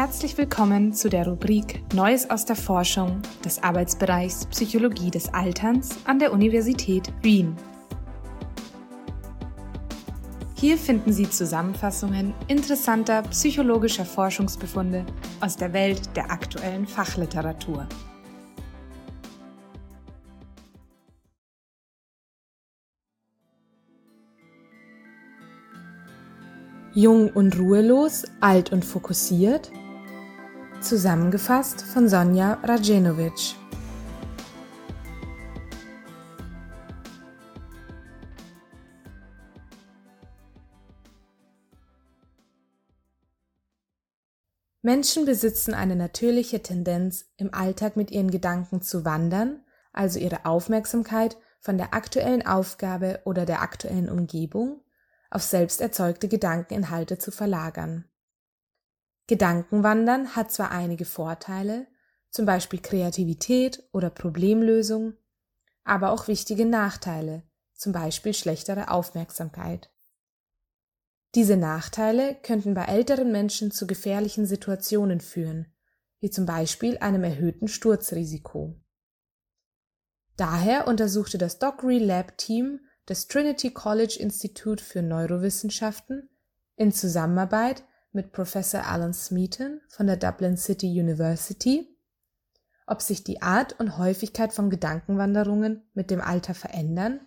Herzlich willkommen zu der Rubrik Neues aus der Forschung des Arbeitsbereichs Psychologie des Alterns an der Universität Wien. Hier finden Sie Zusammenfassungen interessanter psychologischer Forschungsbefunde aus der Welt der aktuellen Fachliteratur. Jung und ruhelos, alt und fokussiert? Zusammengefasst von Sonja Rajenovic. Menschen besitzen eine natürliche Tendenz, im Alltag mit ihren Gedanken zu wandern, also ihre Aufmerksamkeit von der aktuellen Aufgabe oder der aktuellen Umgebung auf selbst erzeugte Gedankeninhalte zu verlagern. Gedankenwandern hat zwar einige Vorteile, zum Beispiel Kreativität oder Problemlösung, aber auch wichtige Nachteile, zum Beispiel schlechtere Aufmerksamkeit. Diese Nachteile könnten bei älteren Menschen zu gefährlichen Situationen führen, wie zum Beispiel einem erhöhten Sturzrisiko. Daher untersuchte das Dockery Lab Team des Trinity College Institute für Neurowissenschaften in Zusammenarbeit mit Professor Alan Smeaton von der Dublin City University, ob sich die Art und Häufigkeit von Gedankenwanderungen mit dem Alter verändern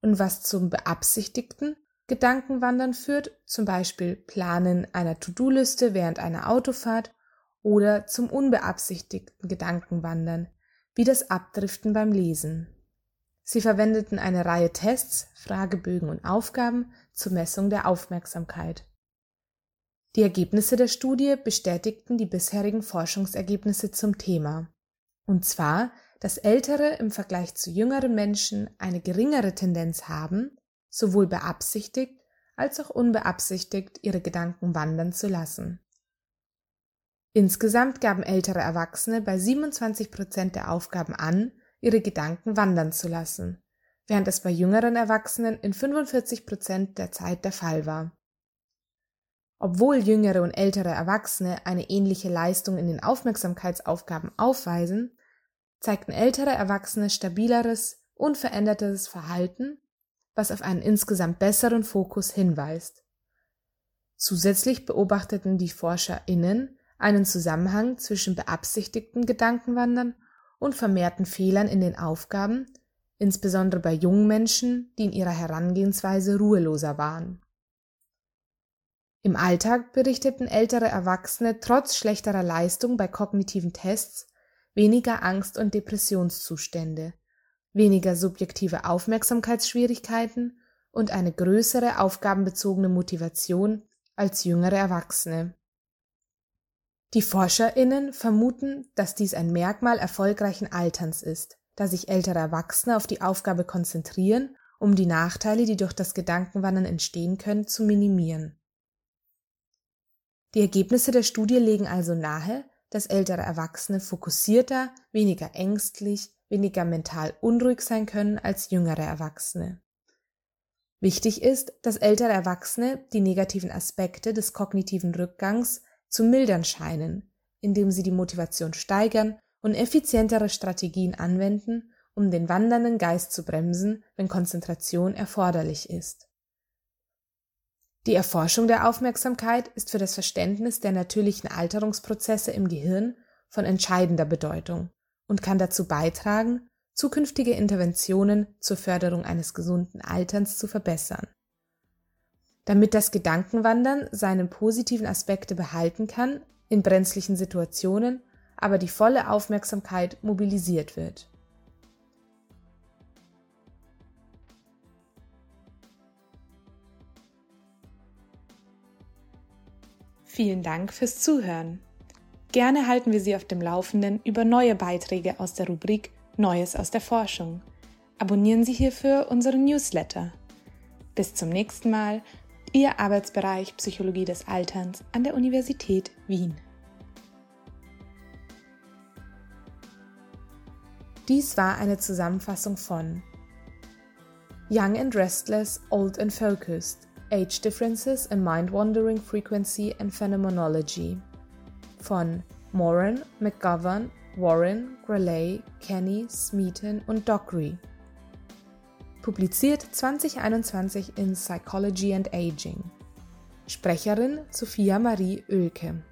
und was zum beabsichtigten Gedankenwandern führt, zum Beispiel Planen einer To-Do-Liste während einer Autofahrt oder zum unbeabsichtigten Gedankenwandern, wie das Abdriften beim Lesen. Sie verwendeten eine Reihe Tests, Fragebögen und Aufgaben zur Messung der Aufmerksamkeit. Die Ergebnisse der Studie bestätigten die bisherigen Forschungsergebnisse zum Thema. Und zwar, dass Ältere im Vergleich zu jüngeren Menschen eine geringere Tendenz haben, sowohl beabsichtigt als auch unbeabsichtigt ihre Gedanken wandern zu lassen. Insgesamt gaben ältere Erwachsene bei 27 Prozent der Aufgaben an, ihre Gedanken wandern zu lassen, während es bei jüngeren Erwachsenen in 45 Prozent der Zeit der Fall war. Obwohl jüngere und ältere Erwachsene eine ähnliche Leistung in den Aufmerksamkeitsaufgaben aufweisen, zeigten ältere Erwachsene stabileres, unverändertes Verhalten, was auf einen insgesamt besseren Fokus hinweist. Zusätzlich beobachteten die ForscherInnen einen Zusammenhang zwischen beabsichtigten Gedankenwandern und vermehrten Fehlern in den Aufgaben, insbesondere bei jungen Menschen, die in ihrer Herangehensweise ruheloser waren. Im Alltag berichteten ältere Erwachsene trotz schlechterer Leistung bei kognitiven Tests weniger Angst- und Depressionszustände, weniger subjektive Aufmerksamkeitsschwierigkeiten und eine größere aufgabenbezogene Motivation als jüngere Erwachsene. Die ForscherInnen vermuten, dass dies ein Merkmal erfolgreichen Alterns ist, da sich ältere Erwachsene auf die Aufgabe konzentrieren, um die Nachteile, die durch das Gedankenwandern entstehen können, zu minimieren. Die Ergebnisse der Studie legen also nahe, dass ältere Erwachsene fokussierter, weniger ängstlich, weniger mental unruhig sein können als jüngere Erwachsene. Wichtig ist, dass ältere Erwachsene die negativen Aspekte des kognitiven Rückgangs zu mildern scheinen, indem sie die Motivation steigern und effizientere Strategien anwenden, um den wandernden Geist zu bremsen, wenn Konzentration erforderlich ist. Die Erforschung der Aufmerksamkeit ist für das Verständnis der natürlichen Alterungsprozesse im Gehirn von entscheidender Bedeutung und kann dazu beitragen, zukünftige Interventionen zur Förderung eines gesunden Alterns zu verbessern. Damit das Gedankenwandern seine positiven Aspekte behalten kann, in brenzlichen Situationen aber die volle Aufmerksamkeit mobilisiert wird. Vielen Dank fürs Zuhören. Gerne halten wir Sie auf dem Laufenden über neue Beiträge aus der Rubrik Neues aus der Forschung. Abonnieren Sie hierfür unseren Newsletter. Bis zum nächsten Mal Ihr Arbeitsbereich Psychologie des Alterns an der Universität Wien. Dies war eine Zusammenfassung von Young and Restless, Old and Focused, Age Differences in Mind Wandering Frequency and Phenomenology von Moran, McGovern, Warren, Graley, Kenny, Smeaton und Dockery. Publiziert 2021 in Psychology and Aging. Sprecherin Sophia Marie Oelke